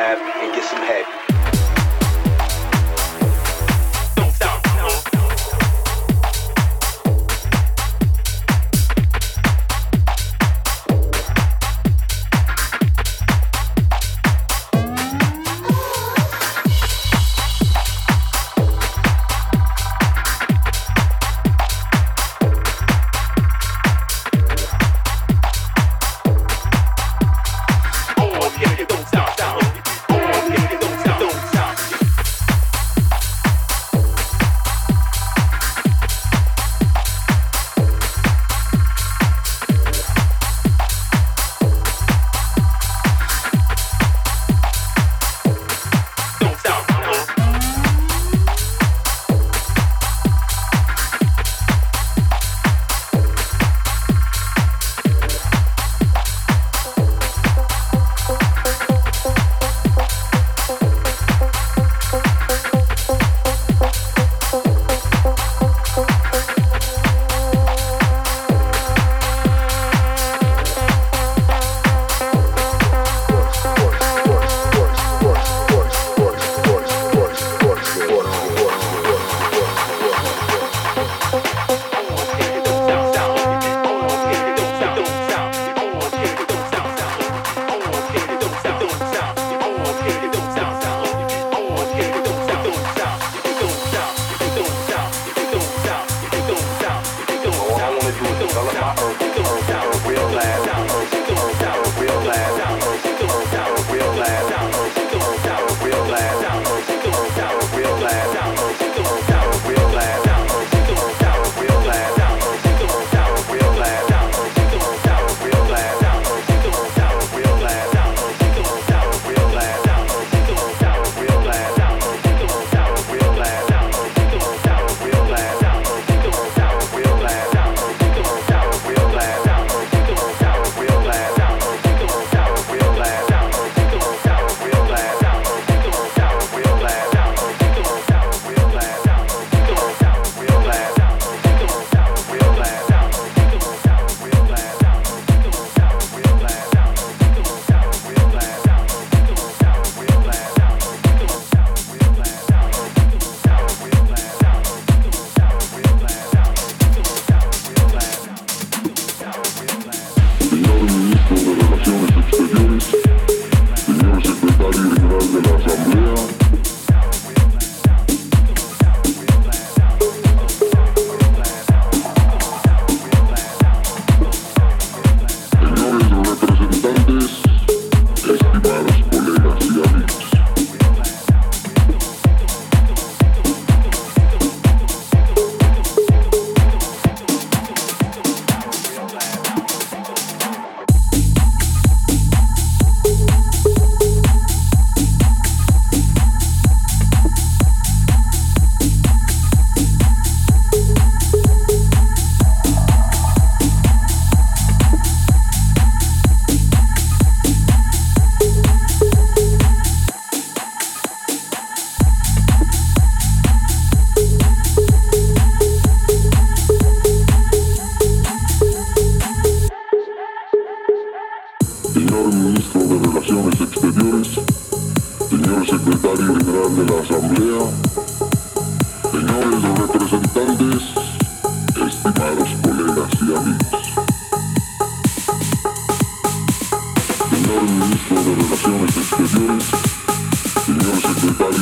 and get some head.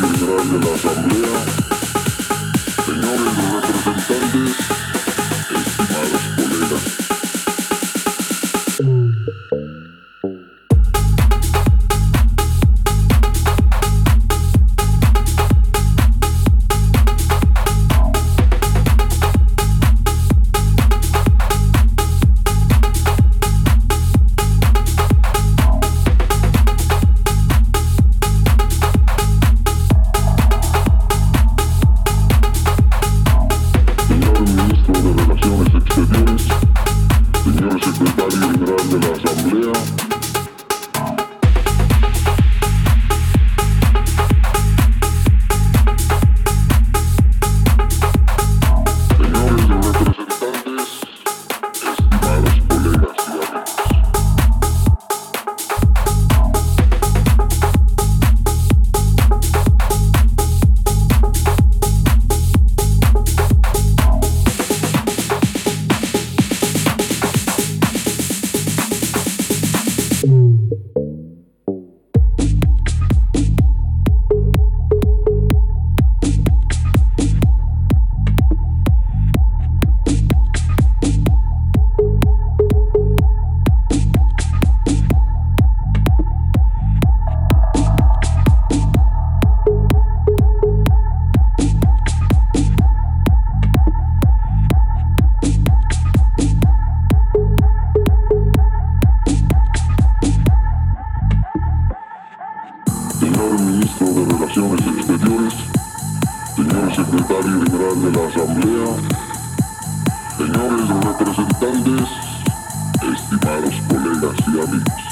General de la Asamblea, señores representantes la Asamblea, señores representantes, estimados colegas y amigos.